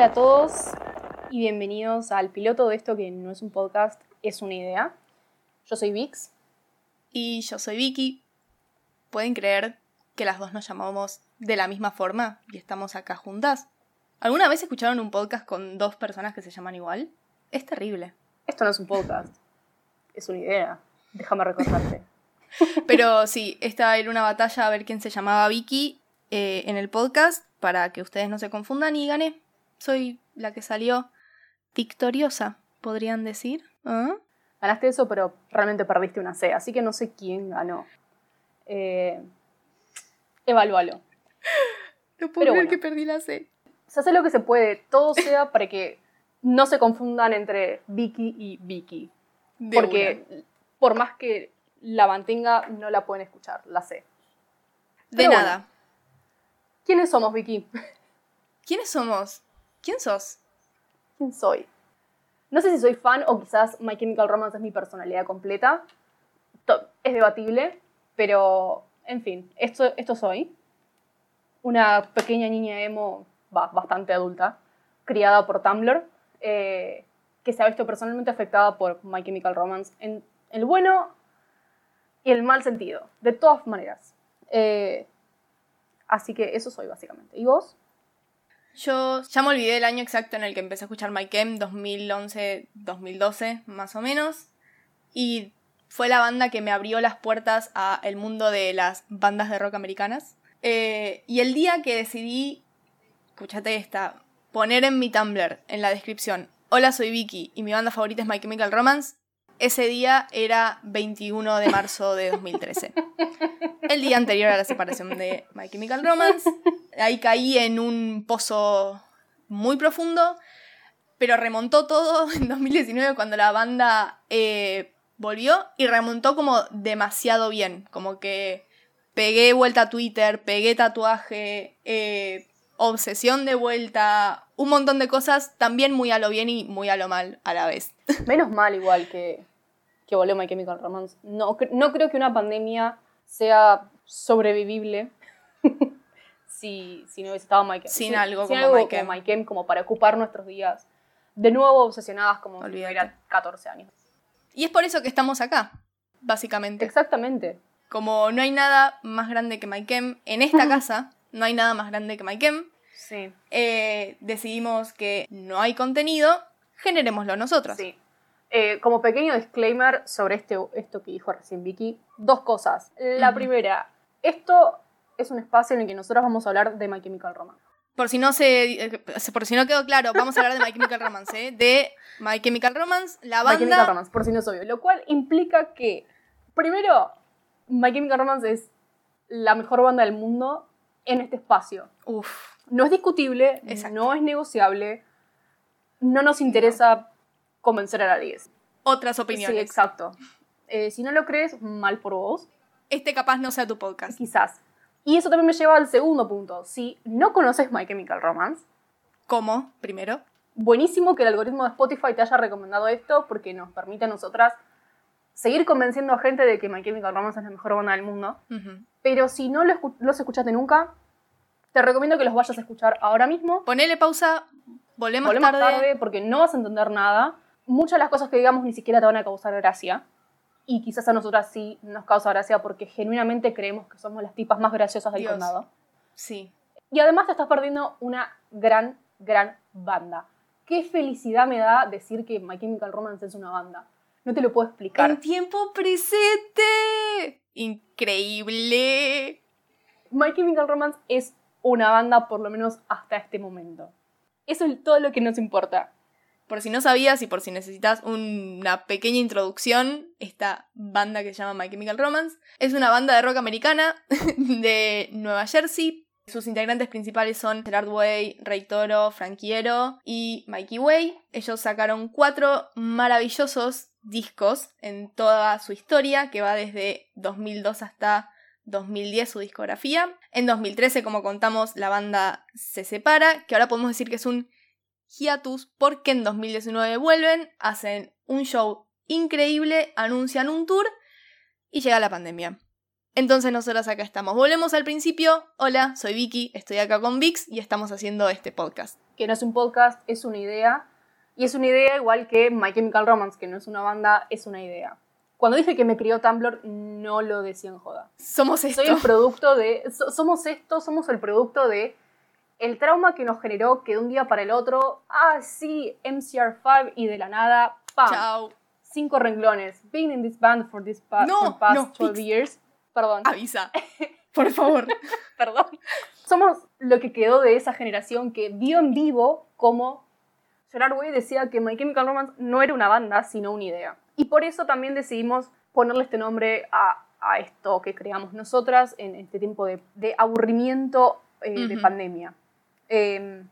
Hola a todos y bienvenidos al piloto de esto que no es un podcast, es una idea. Yo soy Vix. Y yo soy Vicky. ¿Pueden creer que las dos nos llamamos de la misma forma y estamos acá juntas? ¿Alguna vez escucharon un podcast con dos personas que se llaman igual? Es terrible. Esto no es un podcast, es una idea. Déjame recordarte. Pero sí, esta era una batalla a ver quién se llamaba Vicky eh, en el podcast para que ustedes no se confundan y gané. Soy la que salió victoriosa, podrían decir. ¿Ah? Ganaste eso, pero realmente perdiste una C, así que no sé quién ganó. Eh, evalúalo. No puedo creer que perdí la C. Se hace lo que se puede, todo sea para que no se confundan entre Vicky y Vicky. porque por más que la mantenga, no la pueden escuchar, la C. De nada. ¿Quiénes somos, Vicky? ¿Quiénes somos? ¿Quién sos? ¿Quién soy? No sé si soy fan o quizás My Chemical Romance es mi personalidad completa. Es debatible, pero en fin, esto, esto soy. Una pequeña niña emo bastante adulta, criada por Tumblr, eh, que se ha visto personalmente afectada por My Chemical Romance en el bueno y el mal sentido, de todas maneras. Eh, así que eso soy básicamente. ¿Y vos? Yo ya me olvidé el año exacto en el que empecé a escuchar My Chem, 2011-2012 más o menos. Y fue la banda que me abrió las puertas a el mundo de las bandas de rock americanas. Eh, y el día que decidí, escúchate esta, poner en mi Tumblr, en la descripción, hola soy Vicky y mi banda favorita es My Chemical Romance, ese día era 21 de marzo de 2013. El día anterior a la separación de My Chemical Romance. Ahí caí en un pozo muy profundo, pero remontó todo en 2019 cuando la banda eh, volvió y remontó como demasiado bien. Como que pegué vuelta a Twitter, pegué tatuaje, eh, obsesión de vuelta, un montón de cosas, también muy a lo bien y muy a lo mal a la vez. Menos mal igual que, que volvió My Chemical Romance. No, no creo que una pandemia sea sobrevivible si, si no hubiese estado My Sin algo, como, algo como como para ocupar nuestros días de nuevo obsesionadas como si tuviera 14 años. Y es por eso que estamos acá, básicamente. Exactamente. Como no hay nada más grande que MyChem en esta casa, no hay nada más grande que MyChem. Sí. Eh, decidimos que no hay contenido, generémoslo nosotros. Sí. Eh, como pequeño disclaimer sobre este, esto que dijo recién Vicky, dos cosas. La primera, esto es un espacio en el que nosotros vamos a hablar de My Chemical Romance. Por si no se, eh, por si no quedó claro, vamos a hablar de My Chemical Romance, ¿eh? de My Chemical Romance, la banda. My Chemical Romance, por si no es obvio. Lo cual implica que, primero, My Chemical Romance es la mejor banda del mundo en este espacio. Uf. No es discutible, no es negociable, no nos interesa convencer a nadie. Otras opiniones. Sí, exacto. Eh, si no lo crees, mal por vos. Este capaz no sea tu podcast. Quizás. Y eso también me lleva al segundo punto. Si no conoces My Chemical Romance. ¿Cómo? Primero. Buenísimo que el algoritmo de Spotify te haya recomendado esto porque nos permite a nosotras seguir convenciendo a gente de que My Chemical Romance es la mejor banda del mundo. Pero si no los escuchaste nunca, te recomiendo que los vayas a escuchar ahora mismo. Ponele pausa, volvemos, volvemos tarde porque no vas a entender nada muchas de las cosas que digamos ni siquiera te van a causar gracia. Y quizás a nosotras sí nos causa gracia porque genuinamente creemos que somos las tipas más graciosas del condado. Sí. Y además te estás perdiendo una gran, gran banda. Qué felicidad me da decir que My Chemical Romance es una banda. No te lo puedo explicar. En tiempo presente. Increíble. My Chemical Romance es una banda por lo menos hasta este momento. Eso es todo lo que nos importa. Por si no sabías y por si necesitas una pequeña introducción, esta banda que se llama My Chemical Romance es una banda de rock americana de Nueva Jersey. Sus integrantes principales son Gerard Way, Ray Toro, Frankiero y Mikey Way. Ellos sacaron cuatro maravillosos discos en toda su historia, que va desde 2002 hasta 2010 su discografía. En 2013, como contamos, la banda se separa, que ahora podemos decir que es un hiatus porque en 2019 vuelven, hacen un show increíble, anuncian un tour y llega la pandemia. Entonces nosotros acá estamos. Volvemos al principio. Hola, soy Vicky, estoy acá con Vix y estamos haciendo este podcast. que no es un podcast, es una idea. Y es una idea igual que My Chemical Romance, que no es una banda, es una idea. Cuando dije que me crió Tumblr, no lo decía en joda. Somos esto. Soy el producto de. so- somos esto, somos el producto de. El trauma que nos generó que de un día para el otro. Ah, sí, MCR5 y de la nada. ¡Pam! Chao. Cinco renglones. Been in this band for this pa- No, for past no, 12 fix. years. Perdón. Avisa. Por favor. Perdón. Somos lo que quedó de esa generación que vio en vivo cómo Gerard Way decía que My Chemical Romance no era una banda, sino una idea. Y por eso también decidimos ponerle este nombre a, a esto que creamos nosotras en este tiempo de, de aburrimiento eh, de pandemia. Eh,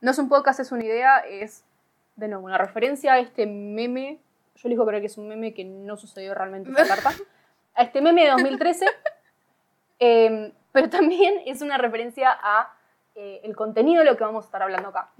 no es un podcast, es una idea, es de nuevo una referencia a este meme. Yo elijo creer que es un meme que no sucedió realmente esa carta. A este meme de 2013. Eh, pero también es una referencia a eh, el contenido de lo que vamos a estar hablando acá.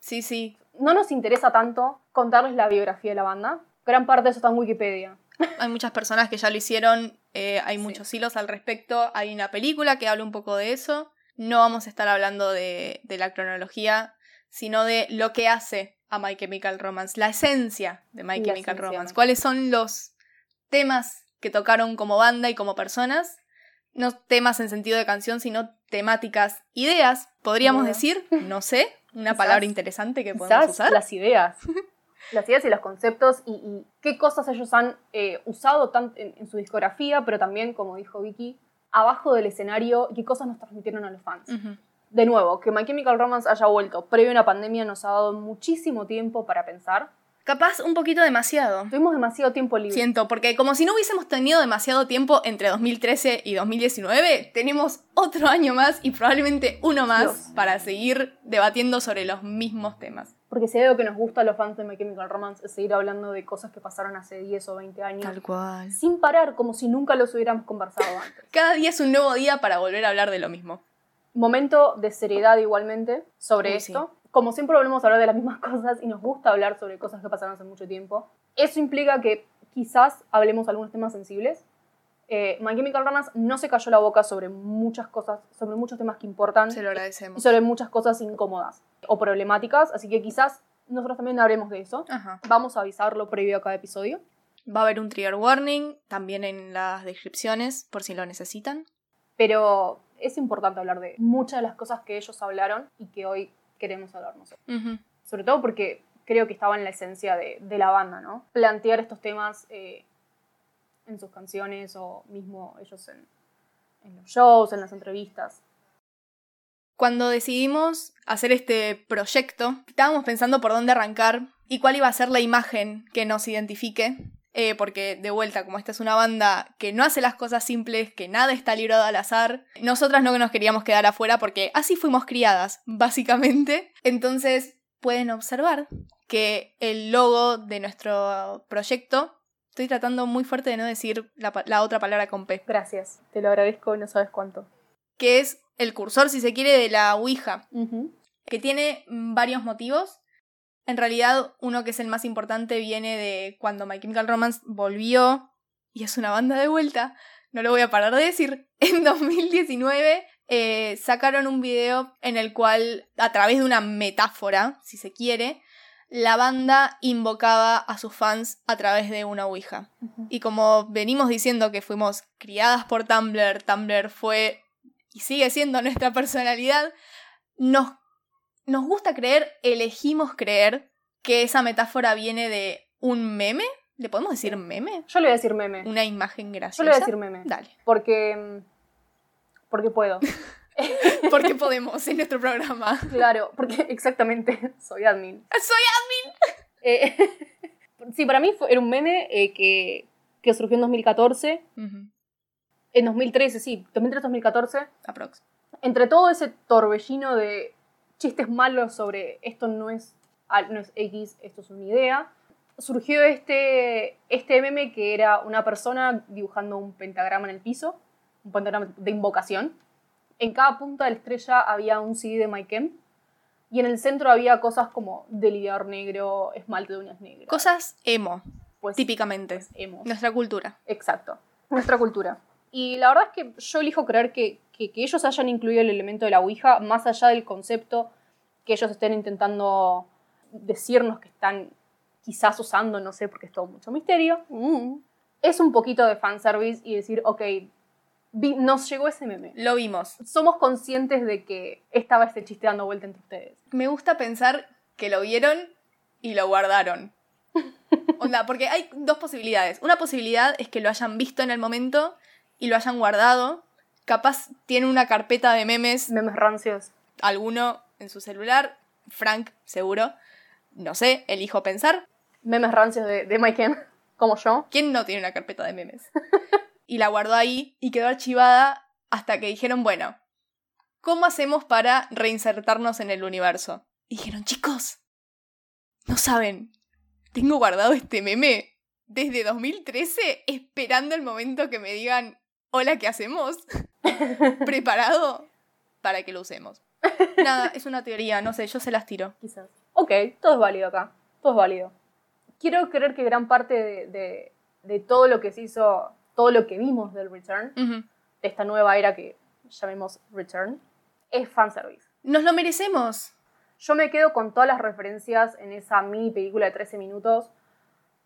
Sí, sí. No nos interesa tanto contarles la biografía de la banda. Gran parte de eso está en Wikipedia. Hay muchas personas que ya lo hicieron, eh, hay Sí. muchos hilos al respecto. Hay una película que habla un poco de eso. No vamos a estar hablando de, de la cronología, sino de lo que hace a My Chemical Romance, la esencia de My La Chemical. Romance. ¿Cuáles son los temas que tocaron como banda y como personas? No temas en sentido de canción, sino temáticas, ideas, podríamos decir, no sé, una Quizás. palabra interesante que podemos usar. las ideas. las ideas y los conceptos y, y qué cosas ellos han eh, usado tan- en, en su discografía, pero también, como dijo Vicky, abajo del escenario, qué cosas nos transmitieron a los fans. De nuevo, que My Chemical Romance haya vuelto previo a una pandemia nos ha dado muchísimo tiempo para pensar. Capaz un poquito demasiado. Tuvimos demasiado tiempo libre. Siento, porque como si no hubiésemos tenido demasiado tiempo entre 2013 y 2019, tenemos otro año más y probablemente uno más Dios. para seguir debatiendo sobre los mismos temas. Porque si algo que nos gusta a los fans de My Chemical Romance es seguir hablando de cosas que pasaron hace 10 o 20 años. cual. Sin parar, como si nunca los hubiéramos conversado antes. Cada día es un nuevo día para volver a hablar de lo mismo. Momento de seriedad igualmente sobre Uy, esto. Como siempre volvemos a hablar de las mismas cosas y nos gusta hablar sobre cosas que pasaron hace mucho tiempo. Eso implica que quizás hablemos algunos temas sensibles. Eh, My Chemical Romance no se cayó la boca sobre muchas cosas, sobre muchos temas que importan. Se lo y agradecemos. sobre muchas cosas incómodas o problemáticas, así que quizás nosotros también hablemos de eso. Ajá. Vamos a avisarlo previo a cada episodio. Va a haber un trigger warning también en las descripciones por si lo necesitan. Pero es importante hablar de muchas de las cosas que ellos hablaron y que hoy queremos hablar nosotros. Sobre todo porque creo que estaba en la esencia de, de la banda, ¿no? Plantear estos temas eh, en sus canciones o mismo ellos en, en los shows, en las entrevistas. Cuando decidimos hacer este proyecto, estábamos pensando por dónde arrancar y cuál iba a ser la imagen que nos identifique. eh, porque, de vuelta, como esta es una banda que no hace las cosas simples, que nada está librado al azar, nosotras no nos queríamos quedar afuera porque así fuimos criadas, básicamente. Entonces, pueden observar que el logo de nuestro proyecto, estoy tratando muy fuerte de no decir la, otra palabra con P, Gracias, te lo agradezco, no sabes cuánto. que es el cursor, si se quiere, de la Ouija. que tiene mm, varios motivos. En realidad, uno que es el más importante viene de cuando My Chemical Romance volvió, y es una banda de vuelta, no lo voy a parar de decir, en 2019 eh, sacaron un video en el cual, a través de una metáfora, si se quiere, la banda invocaba a sus fans a través de una Ouija. Y como venimos diciendo que fuimos criadas por Tumblr, Tumblr fue y sigue siendo nuestra personalidad, nos, nos gusta creer, elegimos creer que esa metáfora viene de un meme. ¿Le podemos decir meme? Yo le voy a decir meme. Una imagen Yo graciosa. le voy a decir meme. Dale. Porque. mm, Porque puedo. Porque podemos en nuestro programa. Claro, porque exactamente soy admin. Soy Eh, sí, para mí fue, era un meme eh, que, que surgió en 2014. Ujú, En 2013, sí, 2013-2014. Aprox. Entre todo ese torbellino de chistes malos sobre esto no es, no es X, esto es una idea, surgió este, este meme que era una persona dibujando un pentagrama en el piso, un pentagrama de invocación. En cada punta de la estrella había un CD de Mike Kemp. Y en el centro había cosas como delineador negro, esmalte de uñas negras. Cosas emo, pues, típicamente. pues, emo. Nuestra cultura. Exacto. Nuestra cultura. Y la verdad es que yo elijo creer que, que, que ellos hayan incluido el elemento de la Ouija, más allá del concepto que ellos estén intentando decirnos que están quizás usando, no sé, porque es todo mucho misterio. Uh, Es un poquito de fanservice y decir, ok, vi- nos llegó ese meme. lo vimos. Somos conscientes de que estaba este chiste dando vuelta entre ustedes. Me gusta pensar que lo vieron y lo guardaron. Onda, porque hay dos posibilidades. Una posibilidad es que lo hayan visto en el momento y lo hayan guardado. Capaz tiene una carpeta de memes, Memes rancios. alguno en su celular. Frank, seguro. No sé, elijo pensar. Memes rancios de, de Mike como yo. ¿Quién no tiene una carpeta de memes? y la guardó ahí y quedó archivada hasta que dijeron, bueno, ¿cómo hacemos para reinsertarnos en el universo? Y dijeron, chicos, no saben, tengo guardado este meme desde 2013 esperando el momento que me digan, hola, ¿qué hacemos? ¿Preparado? Para que lo usemos. Nada, es una teoría, no sé, yo se las tiro. Quizás. Ok, todo es válido acá. Todo es válido. Quiero creer que gran parte de, de- de todo lo que se hizo, todo lo que vimos del Return, de esta nueva era que llamemos Return, es fanservice. Nos lo merecemos. Yo me quedo con todas las referencias en esa mini película de 13 minutos,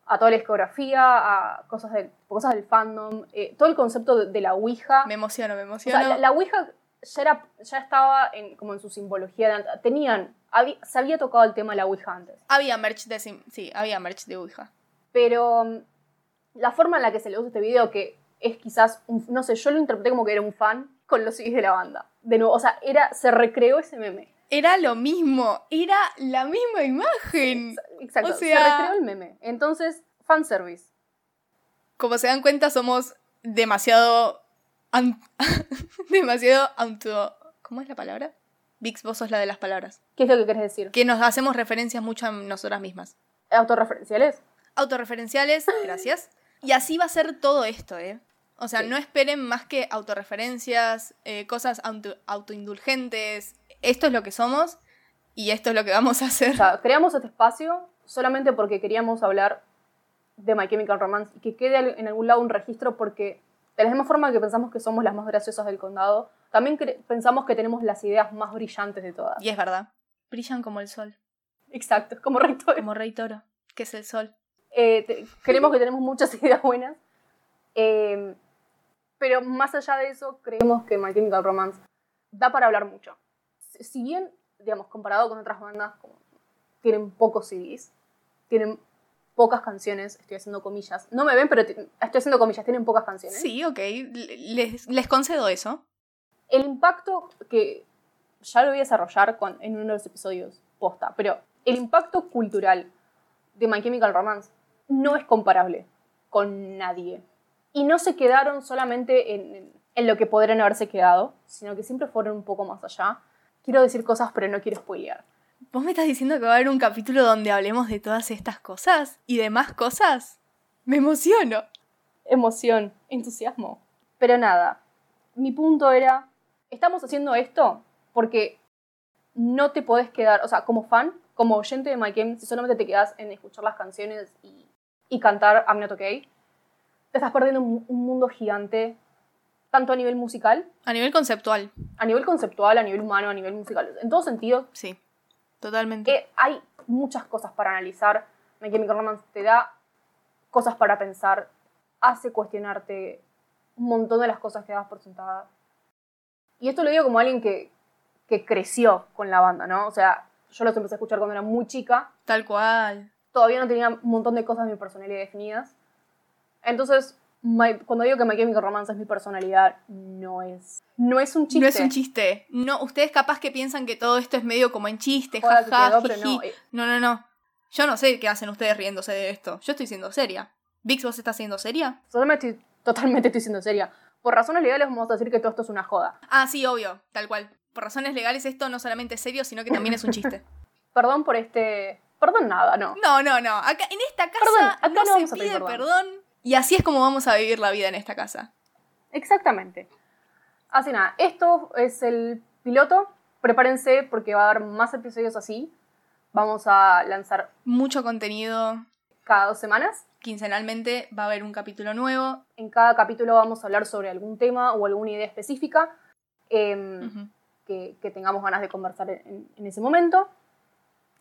a toda la discografía, a cosas del, cosas del fandom, eh, todo el concepto de, de la Ouija. Me emociono, me O emociono. sea, la, la Ouija ya, era, ya estaba en, como en su simbología de. Tenían, habí- se había tocado el tema de la Ouija antes. Había merch de sí, había merch de Ouija. Pero la forma en la que se le usa este video, que es quizás, un- no sé, yo lo interpreté como que era un fan con los CDs de la banda. De nuevo, o sea, era, se recreó ese meme. Era lo mismo, era la misma imagen. Exacto, O sea- se recreó el meme. Entonces, fanservice. Como se dan cuenta, somos demasiado. demasiado auto. ¿Cómo es la palabra? Vix, vos sos la de las palabras. ¿Qué es lo que querés decir? Que nos hacemos referencias mucho a nosotras mismas. ¿Autorreferenciales? Autorreferenciales, gracias. Y así va a ser todo esto, ¿eh? O sea, Sí. no esperen más que autorreferencias, eh, cosas auto- autoindulgentes. Esto es lo que somos y esto es lo que vamos a hacer. O sea, creamos este espacio solamente porque queríamos hablar de My Chemical Romance y que quede en algún lado un registro porque de la misma forma que pensamos que somos las más graciosas del condado, también pensamos que tenemos las ideas más brillantes de todas. Y es verdad. Brillan como el sol, Exacto, como rector. como Rey Toro, que es el sol. Eh, te- creemos que tenemos muchas ideas buenas. eh, pero más allá de eso, creemos que My Chemical Romance da para hablar mucho. Si bien, digamos, comparado con otras bandas, como tienen pocos CDs, tienen pocas canciones, estoy haciendo comillas. No me ven, pero estoy haciendo comillas, tienen pocas canciones. Sí, ok, le- les, les concedo eso. El impacto que ya lo voy a desarrollar con- en uno de los episodios posta, pero el impacto cultural de My Chemical Romance no es comparable con nadie. Y no se quedaron solamente en, en- lo que podrían haberse quedado, sino que siempre fueron un poco más allá. Quiero decir cosas, pero no quiero spoilear. ¿Vos me estás diciendo que va a haber un capítulo donde hablemos de todas estas cosas y demás cosas? Me emociono. Emoción, entusiasmo. Pero nada, mi punto era, estamos haciendo esto porque no te podés quedar, o sea, como fan, como oyente de My Game, si solamente te quedas en escuchar las canciones y, y cantar I'm Not Okay, te estás perdiendo un, un mundo gigante, tanto a nivel musical, A nivel conceptual, a nivel conceptual, a nivel humano, a nivel musical. En todo sentido, sí. Totalmente. que hay muchas cosas para analizar. My Chemical Romance te da cosas para pensar, hace cuestionarte un montón de las cosas que das por sentadas. Y esto lo digo como alguien que, que creció con la banda, ¿no? O sea, yo los empecé a escuchar cuando era muy chica, Tal cual. Todavía no tenía un montón de cosas de mi personalidad definidas. Entonces, My- cuando digo que My Chemical Romance es mi personalidad, no es, no es un chiste. No es un chiste. No, ustedes capaz que piensan que todo esto es medio como en chiste, que jaja, quedó, no, eh. No, no, no. Yo no sé qué hacen ustedes riéndose de esto. Yo estoy siendo seria. Vix, ¿vos estás siendo seria? Totalmente, estoy- totalmente estoy siendo seria. Por razones legales vamos a decir que todo esto es una joda. Ah, sí, obvio, tal cual. Por razones legales esto no solamente es serio, sino que también es un chiste. Perdón por este... Perdón nada, no. No, no, no. Acá, en esta casa Perdón, acá no, no se pide perdón. perdón. Y así es como vamos a vivir la vida en esta casa. Exactamente. Así nada, esto es el piloto. Prepárense porque va a haber más episodios así. Vamos a lanzar Mucho contenido. cada dos semanas. Quincenalmente va a haber un capítulo nuevo. En cada capítulo vamos a hablar sobre algún tema o alguna idea específica. Em, que tengamos ganas de conversar en, en ese momento.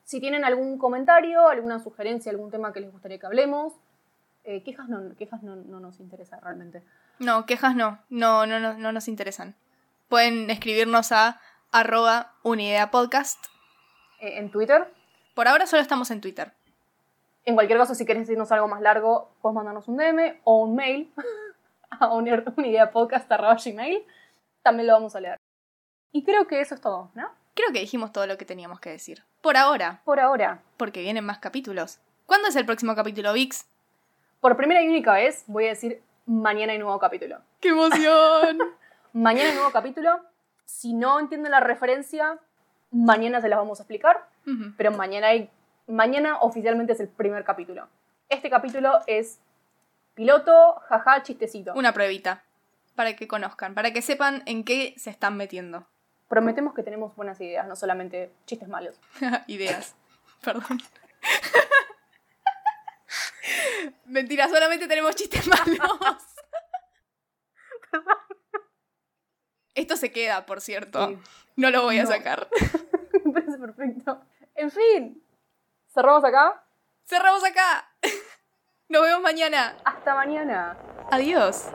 Si tienen algún comentario, alguna sugerencia, algún tema que les gustaría que hablemos, eh, quejas, no, quejas no, no nos interesa realmente. No, quejas no. No, no, no, no nos interesan. Pueden escribirnos a arroba unideapodcast. Eh, en Twitter. Por ahora solo estamos en Twitter. En cualquier caso, si querés decirnos algo más largo, puedes mandarnos un DM o un mail a unideapodcast.gmail. También lo vamos a leer. Y creo que eso es todo, ¿no? Creo que dijimos todo lo que teníamos que decir. Por ahora. Por ahora. Porque vienen más capítulos. ¿Cuándo es el próximo capítulo, Vix? Por primera y única vez voy a decir mañana hay nuevo capítulo. ¡Qué emoción! mañana hay nuevo capítulo. Si no entienden la referencia, mañana se las vamos a explicar. Pero mañana, hay, mañana oficialmente es el primer capítulo. Este capítulo es piloto, jaja, chistecito. Una pruebita. Para que conozcan, para que sepan en qué se están metiendo. Prometemos que tenemos buenas ideas, no solamente chistes malos. Ideas. Perdón. Mentira, solamente tenemos chistes malos. Esto se queda, por cierto. Sí. No lo voy a No. sacar. Me parece perfecto. En fin, cerramos acá. Cerramos acá. Nos vemos mañana. Hasta mañana. Adiós.